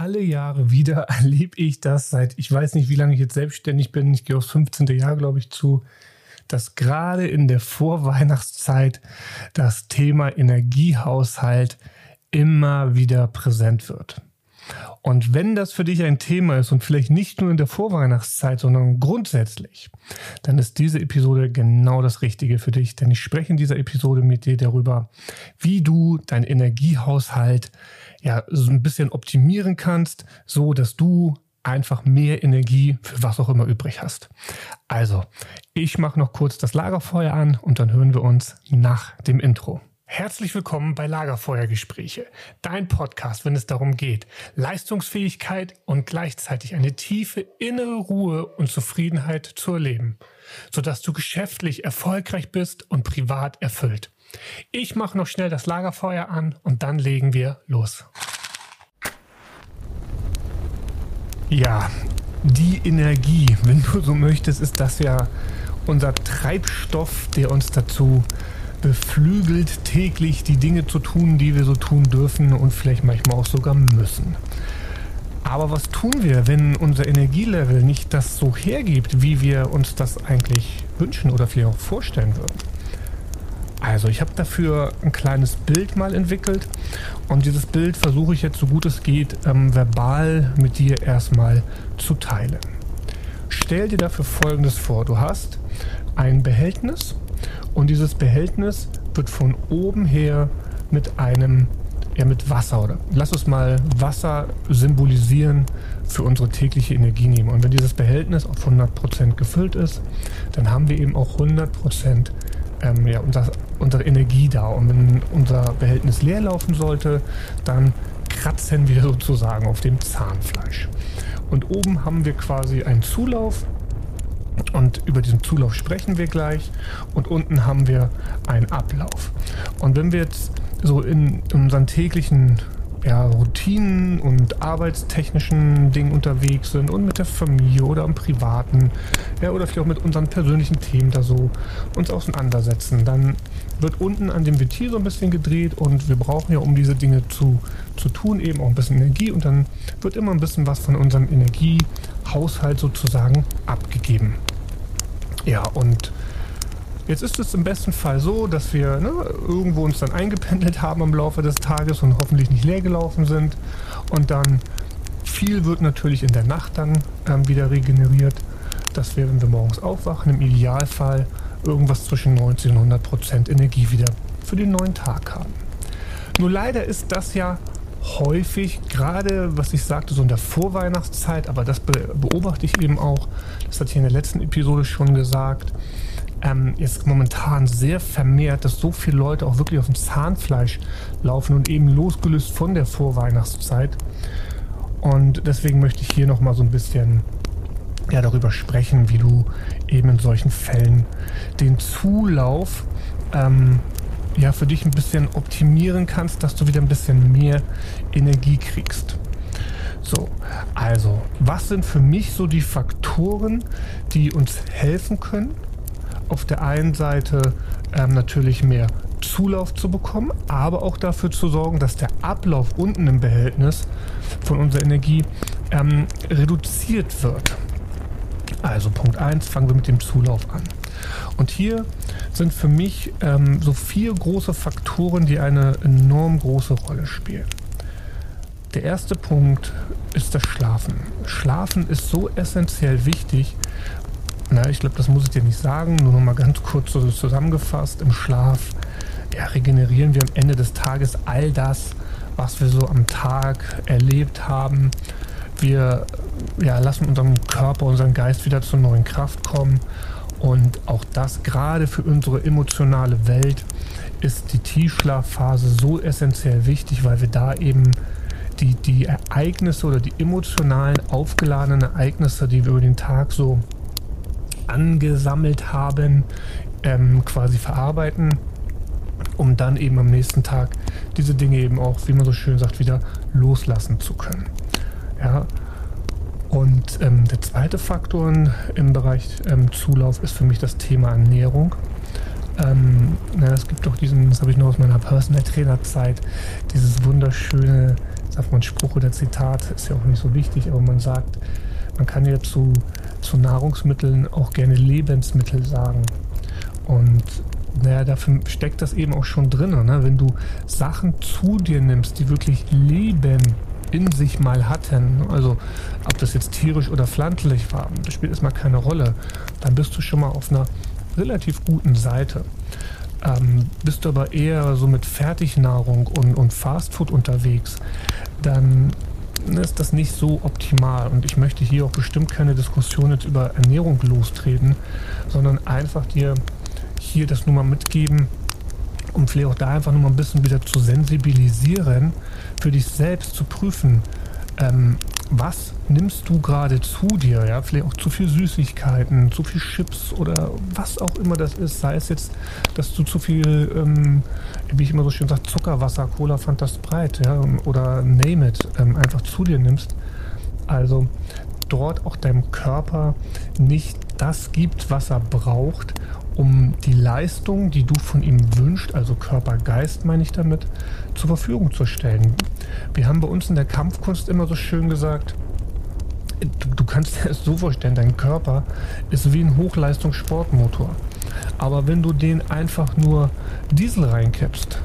alle Jahre wieder erlebe ich das seit, ich weiß nicht, wie lange ich jetzt selbstständig bin, ich gehe aufs 15. Jahr, glaube ich, zu, dass gerade in der Vorweihnachtszeit das Thema Energiehaushalt immer wieder präsent wird. Und wenn das für dich ein Thema ist und vielleicht nicht nur in der Vorweihnachtszeit, sondern grundsätzlich, dann ist diese Episode genau das Richtige für dich, denn ich spreche in dieser Episode mit dir darüber, wie du deinen Energiehaushalt ja so ein bisschen optimieren kannst, so dass du einfach mehr Energie für was auch immer übrig hast. Also, ich mache noch kurz das Lagerfeuer an und dann hören wir uns nach dem Intro. Herzlich willkommen bei Lagerfeuergespräche, dein Podcast, wenn es darum geht, Leistungsfähigkeit und gleichzeitig eine tiefe innere Ruhe und Zufriedenheit zu erleben, sodass du geschäftlich erfolgreich bist und privat erfüllt. Ich mache noch schnell das Lagerfeuer an und dann legen wir los. Ja, die Energie, wenn du so möchtest, ist das ja unser Treibstoff, der uns dazu beflügelt, täglich die Dinge zu tun, die wir so tun dürfen und vielleicht manchmal auch sogar müssen. Aber was tun wir, wenn unser Energielevel nicht das so hergibt, wie wir uns das eigentlich wünschen oder vielleicht auch vorstellen würden? Also ich habe dafür ein kleines Bild mal entwickelt und dieses Bild versuche ich jetzt so gut es geht ähm, verbal mit dir erstmal zu teilen. Stell dir dafür Folgendes vor. Du hast ein Behältnis und dieses Behältnis wird von oben her mit einem, ja mit Wasser oder lass uns mal Wasser symbolisieren für unsere tägliche Energie nehmen. Und wenn dieses Behältnis auf 100% gefüllt ist, dann haben wir eben auch 100% ähm, ja, unser, unsere Energie da. Und wenn unser Behältnis leer laufen sollte, dann kratzen wir sozusagen auf dem Zahnfleisch. Und oben haben wir quasi einen Zulauf und über diesen Zulauf sprechen wir gleich. Und unten haben wir einen Ablauf. Und wenn wir jetzt so in unseren täglichen ja, Routinen und arbeitstechnischen Dingen unterwegs sind und mit der Familie oder am Privaten, ja, oder vielleicht auch mit unseren persönlichen Themen da so uns auseinandersetzen, dann wird unten an dem Ventil so ein bisschen gedreht und wir brauchen ja, um diese Dinge zu, zu tun, eben auch ein bisschen Energie und dann wird immer ein bisschen was von unserem Energiehaushalt sozusagen abgegeben. Ja, und Jetzt ist es im besten Fall so, dass wir ne, irgendwo uns dann eingependelt haben im Laufe des Tages und hoffentlich nicht leer gelaufen sind. Und dann viel wird natürlich in der Nacht dann ähm, wieder regeneriert, dass wir, wenn wir morgens aufwachen, im Idealfall irgendwas zwischen 90 und 100 Prozent Energie wieder für den neuen Tag haben. Nur leider ist das ja häufig, gerade was ich sagte, so in der Vorweihnachtszeit, aber das beobachte ich eben auch, das hatte ich in der letzten Episode schon gesagt, ähm, jetzt momentan sehr vermehrt, dass so viele Leute auch wirklich auf dem Zahnfleisch laufen und eben losgelöst von der Vorweihnachtszeit. Und deswegen möchte ich hier nochmal so ein bisschen ja, darüber sprechen, wie du eben in solchen Fällen den Zulauf ähm, ja, für dich ein bisschen optimieren kannst, dass du wieder ein bisschen mehr Energie kriegst. So, also, was sind für mich so die Faktoren, die uns helfen können, auf der einen Seite ähm, natürlich mehr Zulauf zu bekommen, aber auch dafür zu sorgen, dass der Ablauf unten im Behältnis von unserer Energie ähm, reduziert wird. Also Punkt 1, fangen wir mit dem Zulauf an. Und hier sind für mich ähm, so vier große Faktoren, die eine enorm große Rolle spielen. Der erste Punkt ist das Schlafen. Schlafen ist so essentiell wichtig, na, ich glaube, das muss ich dir nicht sagen, nur noch mal ganz kurz so zusammengefasst. Im Schlaf ja, regenerieren wir am Ende des Tages all das, was wir so am Tag erlebt haben. Wir ja, lassen unseren Körper, unseren Geist wieder zur neuen Kraft kommen. Und auch das gerade für unsere emotionale Welt ist die Tiefschlafphase so essentiell wichtig, weil wir da eben die, die Ereignisse oder die emotionalen aufgeladenen Ereignisse, die wir über den Tag so angesammelt haben, ähm, quasi verarbeiten, um dann eben am nächsten Tag diese Dinge eben auch, wie man so schön sagt, wieder loslassen zu können. Ja. Und ähm, der zweite Faktor im Bereich ähm, Zulauf ist für mich das Thema Ernährung. Ähm, na, es gibt doch diesen, das habe ich noch aus meiner Personal Trainer Zeit, dieses wunderschöne, sag mal, ein Spruch oder Zitat, ist ja auch nicht so wichtig, aber man sagt, man kann ja zu, zu Nahrungsmitteln auch gerne Lebensmittel sagen. Und naja, dafür steckt das eben auch schon drin. Ne? Wenn du Sachen zu dir nimmst, die wirklich Leben in sich mal hatten, also ob das jetzt tierisch oder pflanzlich war, das spielt erstmal keine Rolle, dann bist du schon mal auf einer relativ guten Seite. Ähm, bist du aber eher so mit Fertignahrung und, und Fastfood unterwegs, dann ist das nicht so optimal. Und ich möchte hier auch bestimmt keine Diskussion jetzt über Ernährung lostreten, sondern einfach dir hier das nur mal mitgeben, um vielleicht auch da einfach nur mal ein bisschen wieder zu sensibilisieren, für dich selbst zu prüfen, ähm, was nimmst du gerade zu dir? Ja, vielleicht auch zu viel Süßigkeiten, zu viel Chips oder was auch immer das ist. Sei es jetzt, dass du zu viel, ähm, wie ich immer so schön sage, Zuckerwasser, Cola, Fanta Sprite, ja, oder name it, ähm, einfach zu dir nimmst. Also dort auch deinem Körper nicht das gibt, was er braucht, um die Leistung, die du von ihm wünschst, also Körper, Geist meine ich damit, zur Verfügung zu stellen. Wir haben bei uns in der Kampfkunst immer so schön gesagt, du, du kannst dir das so vorstellen, dein Körper ist wie ein Hochleistungssportmotor. Aber wenn du den einfach nur Diesel reinkippst,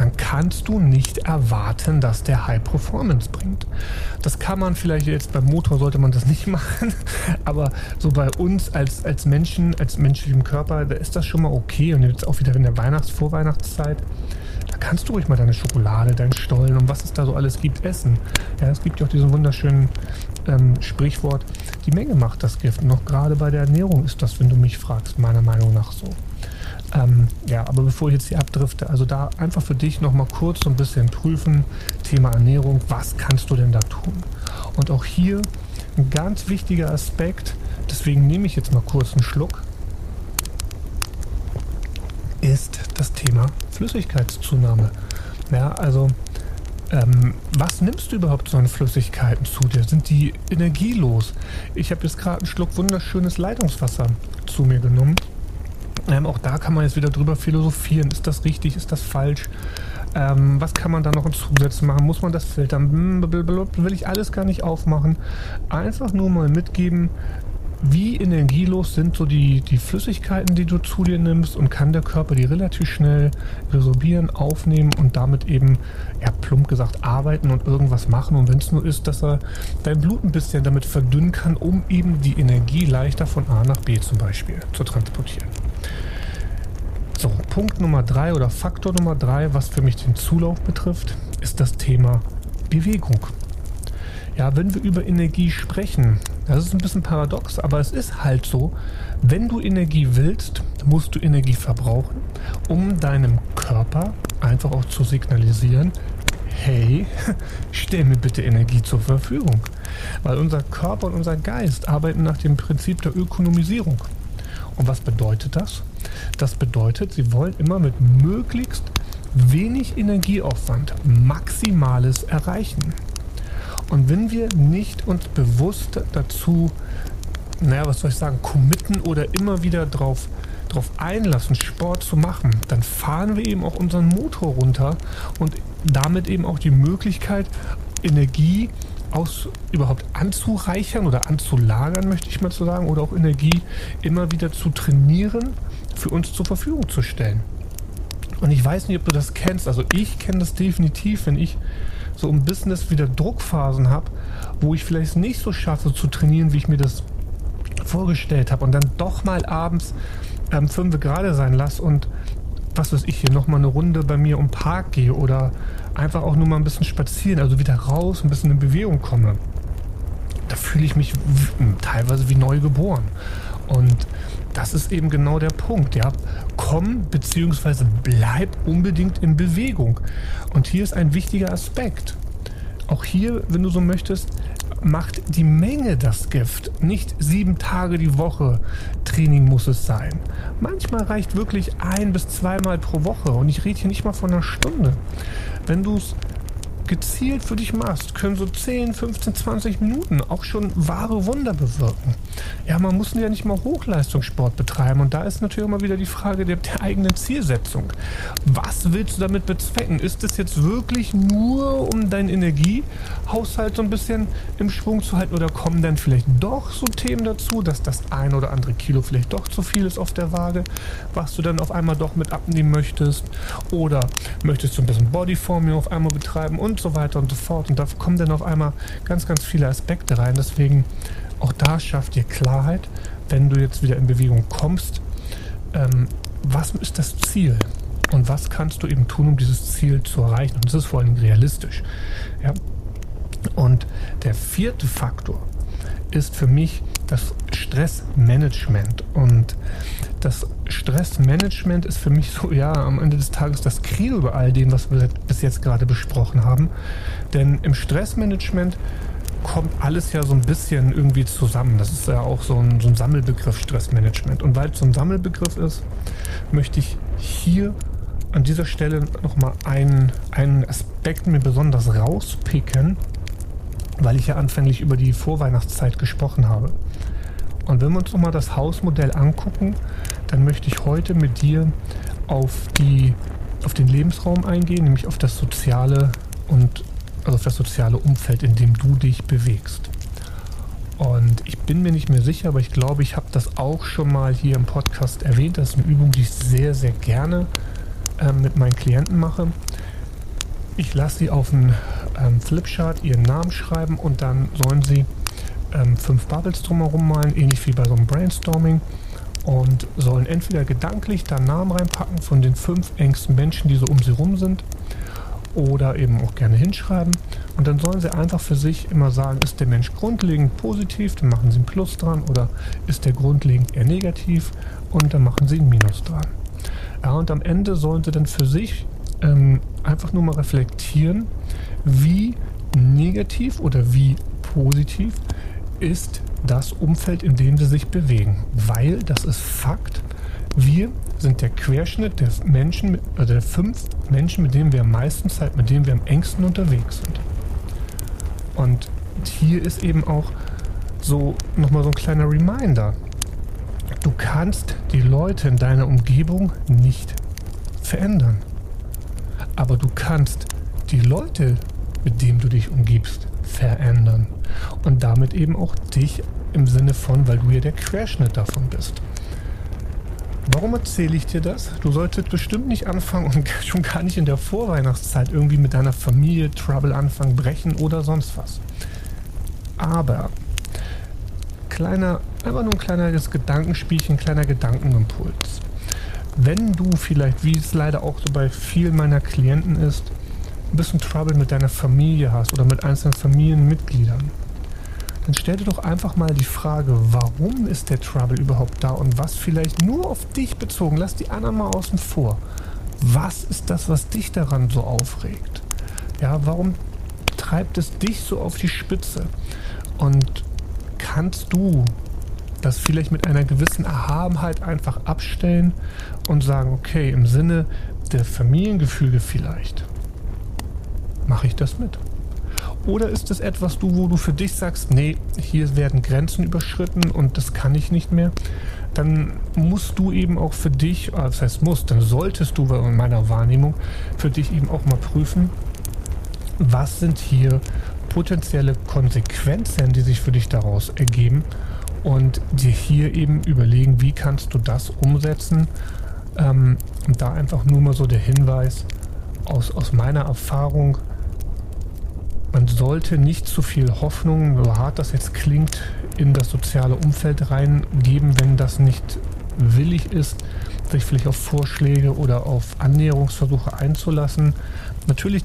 dann kannst du nicht erwarten, dass der High Performance bringt. Das kann man vielleicht jetzt beim Motor sollte man das nicht machen, aber so bei uns als, als Menschen, als menschlichem Körper, da ist das schon mal okay. Und jetzt auch wieder in der Weihnachts-, Vorweihnachtszeit, da kannst du ruhig mal deine Schokolade, deinen Stollen und was es da so alles gibt, essen. Ja, es gibt ja auch diesen wunderschönen ähm, Sprichwort, die Menge macht das Gift. Und noch gerade bei der Ernährung ist das, wenn du mich fragst, meiner Meinung nach so. Ähm, ja, aber bevor ich jetzt hier abdrifte, also da einfach für dich nochmal kurz so ein bisschen prüfen, Thema Ernährung, was kannst du denn da tun? Und auch hier ein ganz wichtiger Aspekt, deswegen nehme ich jetzt mal kurz einen Schluck, ist das Thema Flüssigkeitszunahme. Ja, also ähm, was nimmst du überhaupt so an Flüssigkeiten zu dir? Sind die energielos? Ich habe jetzt gerade einen Schluck wunderschönes Leitungswasser zu mir genommen ähm, auch da kann man jetzt wieder drüber philosophieren. Ist das richtig? Ist das falsch? Ähm, was kann man da noch in Zusatz machen? Muss man das filtern? Will ich alles gar nicht aufmachen. Einfach nur mal mitgeben, wie energielos sind so die, die Flüssigkeiten, die du zu dir nimmst und kann der Körper die relativ schnell resorbieren, aufnehmen und damit eben, ja, plump gesagt, arbeiten und irgendwas machen. Und wenn es nur ist, dass er dein Blut ein bisschen damit verdünnen kann, um eben die Energie leichter von A nach B zum Beispiel zu transportieren. So, Punkt Nummer drei oder Faktor Nummer drei, was für mich den Zulauf betrifft, ist das Thema Bewegung. Ja, wenn wir über Energie sprechen, das ist ein bisschen paradox, aber es ist halt so, wenn du Energie willst, musst du Energie verbrauchen, um deinem Körper einfach auch zu signalisieren, hey, stell mir bitte Energie zur Verfügung. Weil unser Körper und unser Geist arbeiten nach dem Prinzip der Ökonomisierung. Und was bedeutet das? Das bedeutet, sie wollen immer mit möglichst wenig Energieaufwand Maximales erreichen. Und wenn wir nicht uns bewusst dazu, naja, was soll ich sagen, committen oder immer wieder drauf, drauf einlassen, Sport zu machen, dann fahren wir eben auch unseren Motor runter und damit eben auch die Möglichkeit, Energie aus überhaupt anzureichern oder anzulagern, möchte ich mal so sagen, oder auch Energie immer wieder zu trainieren, für uns zur Verfügung zu stellen. Und ich weiß nicht, ob du das kennst. Also ich kenne das definitiv, wenn ich so im Business wieder Druckphasen habe, wo ich vielleicht nicht so schaffe zu trainieren, wie ich mir das vorgestellt habe und dann doch mal abends ähm, fünf gerade sein lasse und was weiß ich hier nochmal eine Runde bei mir um Park gehe oder einfach auch nur mal ein bisschen spazieren, also wieder raus, ein bisschen in Bewegung komme. Da fühle ich mich teilweise wie neu geboren. Und das ist eben genau der Punkt, ja. Komm bzw. bleib unbedingt in Bewegung. Und hier ist ein wichtiger Aspekt. Auch hier, wenn du so möchtest, macht die Menge das Gift. Nicht sieben Tage die Woche Training muss es sein. Manchmal reicht wirklich ein bis zweimal pro Woche. Und ich rede hier nicht mal von einer Stunde. Wenn du es gezielt für dich machst, können so 10, 15, 20 Minuten auch schon wahre Wunder bewirken. Ja, man muss ja nicht mal Hochleistungssport betreiben. Und da ist natürlich immer wieder die Frage der, der eigenen Zielsetzung. Was willst du damit bezwecken? Ist es jetzt wirklich nur, um deinen Energiehaushalt so ein bisschen im Schwung zu halten? Oder kommen dann vielleicht doch so Themen dazu, dass das ein oder andere Kilo vielleicht doch zu viel ist auf der Waage, was du dann auf einmal doch mit abnehmen möchtest? Oder möchtest du ein bisschen Bodyforming auf einmal betreiben und so weiter und so fort? Und da kommen dann auf einmal ganz, ganz viele Aspekte rein. Deswegen auch da schafft dir Klarheit, wenn du jetzt wieder in Bewegung kommst. Ähm, was ist das Ziel? Und was kannst du eben tun, um dieses Ziel zu erreichen? Und das ist vor allem realistisch. Ja? Und der vierte Faktor ist für mich das Stressmanagement. Und das Stressmanagement ist für mich so, ja, am Ende des Tages das Credo über all dem, was wir bis jetzt gerade besprochen haben. Denn im Stressmanagement kommt alles ja so ein bisschen irgendwie zusammen. Das ist ja auch so ein, so ein Sammelbegriff Stressmanagement. Und weil es so ein Sammelbegriff ist, möchte ich hier an dieser Stelle nochmal einen, einen Aspekt mir besonders rauspicken, weil ich ja anfänglich über die Vorweihnachtszeit gesprochen habe. Und wenn wir uns nochmal das Hausmodell angucken, dann möchte ich heute mit dir auf, die, auf den Lebensraum eingehen, nämlich auf das soziale und also auf das soziale Umfeld, in dem du dich bewegst. Und ich bin mir nicht mehr sicher, aber ich glaube, ich habe das auch schon mal hier im Podcast erwähnt. Das ist eine Übung, die ich sehr, sehr gerne äh, mit meinen Klienten mache. Ich lasse sie auf einen ähm, Flipchart ihren Namen schreiben und dann sollen sie ähm, fünf Bubbles drumherum malen, ähnlich wie bei so einem Brainstorming. Und sollen entweder gedanklich da Namen reinpacken von den fünf engsten Menschen, die so um sie rum sind oder eben auch gerne hinschreiben. Und dann sollen sie einfach für sich immer sagen, ist der Mensch grundlegend positiv, dann machen sie ein Plus dran, oder ist der grundlegend eher negativ und dann machen sie ein Minus dran. Ja, und am Ende sollen sie dann für sich ähm, einfach nur mal reflektieren, wie negativ oder wie positiv ist das Umfeld, in dem sie sich bewegen. Weil, das ist Fakt, wir sind der Querschnitt der Menschen, also der fünf Menschen, mit denen wir am meisten Zeit, mit denen wir am engsten unterwegs sind. Und hier ist eben auch so nochmal so ein kleiner Reminder. Du kannst die Leute in deiner Umgebung nicht verändern. Aber du kannst die Leute, mit denen du dich umgibst, verändern. Und damit eben auch dich im Sinne von, weil du ja der Querschnitt davon bist. Warum erzähle ich dir das? Du solltest bestimmt nicht anfangen und schon gar nicht in der Vorweihnachtszeit irgendwie mit deiner Familie Trouble anfangen, brechen oder sonst was. Aber kleiner, einfach nur ein kleines Gedankenspielchen, kleiner Gedankenimpuls. Wenn du vielleicht, wie es leider auch so bei vielen meiner Klienten ist, ein bisschen Trouble mit deiner Familie hast oder mit einzelnen Familienmitgliedern, dann stell dir doch einfach mal die Frage, warum ist der Trouble überhaupt da und was vielleicht nur auf dich bezogen, lass die anderen mal außen vor. Was ist das, was dich daran so aufregt? Ja, warum treibt es dich so auf die Spitze? Und kannst du das vielleicht mit einer gewissen Erhabenheit einfach abstellen und sagen, okay, im Sinne der Familiengefüge vielleicht, mache ich das mit. Oder ist es etwas, du, wo du für dich sagst, nee, hier werden Grenzen überschritten und das kann ich nicht mehr? Dann musst du eben auch für dich, ah, das heißt musst, dann solltest du in meiner Wahrnehmung für dich eben auch mal prüfen, was sind hier potenzielle Konsequenzen, die sich für dich daraus ergeben und dir hier eben überlegen, wie kannst du das umsetzen. Ähm, und da einfach nur mal so der Hinweis aus, aus meiner Erfahrung, man sollte nicht zu viel Hoffnung, so hart das jetzt klingt, in das soziale Umfeld reingeben, wenn das nicht willig ist, sich vielleicht auf Vorschläge oder auf Annäherungsversuche einzulassen. Natürlich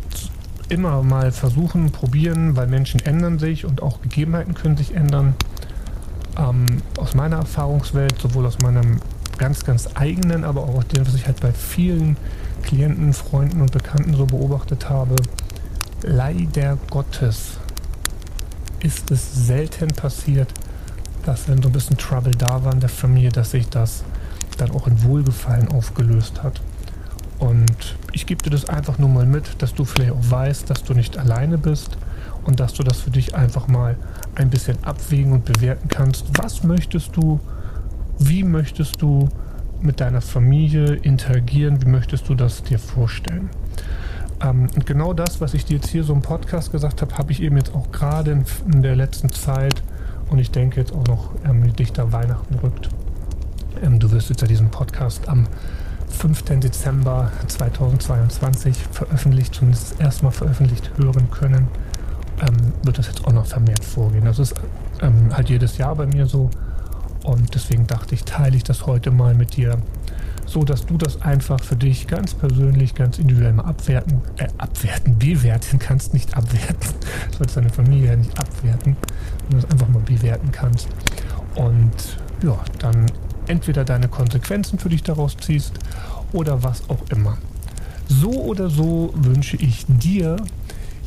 immer mal versuchen, probieren, weil Menschen ändern sich und auch Gegebenheiten können sich ändern. Ähm, aus meiner Erfahrungswelt, sowohl aus meinem ganz, ganz eigenen, aber auch aus dem, was ich halt bei vielen Klienten, Freunden und Bekannten so beobachtet habe, leider Gottes ist es selten passiert, dass wenn so ein bisschen Trouble da war in der Familie, dass sich das dann auch in Wohlgefallen aufgelöst hat. Und ich gebe dir das einfach nur mal mit, dass du vielleicht auch weißt, dass du nicht alleine bist und dass du das für dich einfach mal ein bisschen abwägen und bewerten kannst. Was möchtest du? Wie möchtest du mit deiner Familie interagieren? Wie möchtest du das dir vorstellen? Ähm, und genau das, was ich dir jetzt hier so im Podcast gesagt habe, habe ich eben jetzt auch gerade in, in, der letzten Zeit und ich denke jetzt auch noch, ähm, dichter Weihnachten rückt. Ähm, du wirst jetzt ja diesen Podcast am 5. Dezember 2022 veröffentlicht, zumindest erstmal veröffentlicht hören können, ähm, wird das jetzt auch noch vermehrt vorgehen. Das ist ähm, halt jedes Jahr bei mir so und deswegen dachte ich, teile ich das heute mal mit dir, so dass du das einfach für dich ganz persönlich, ganz individuell mal abwerten, äh, abwerten, bewerten kannst, nicht abwerten. Du sollst deine Familie ja nicht abwerten, sondern das einfach mal bewerten kannst. Und ja, dann entweder deine Konsequenzen für dich daraus ziehst oder was auch immer. So oder so wünsche ich dir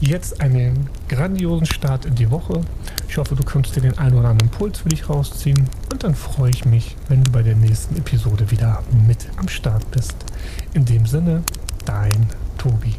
jetzt einen grandiosen Start in die Woche. Ich hoffe, du kannst dir den einen oder anderen Impuls für dich rausziehen. Und dann freue ich mich, wenn du bei der nächsten Episode wieder mit am Start bist. In dem Sinne, dein Tobi.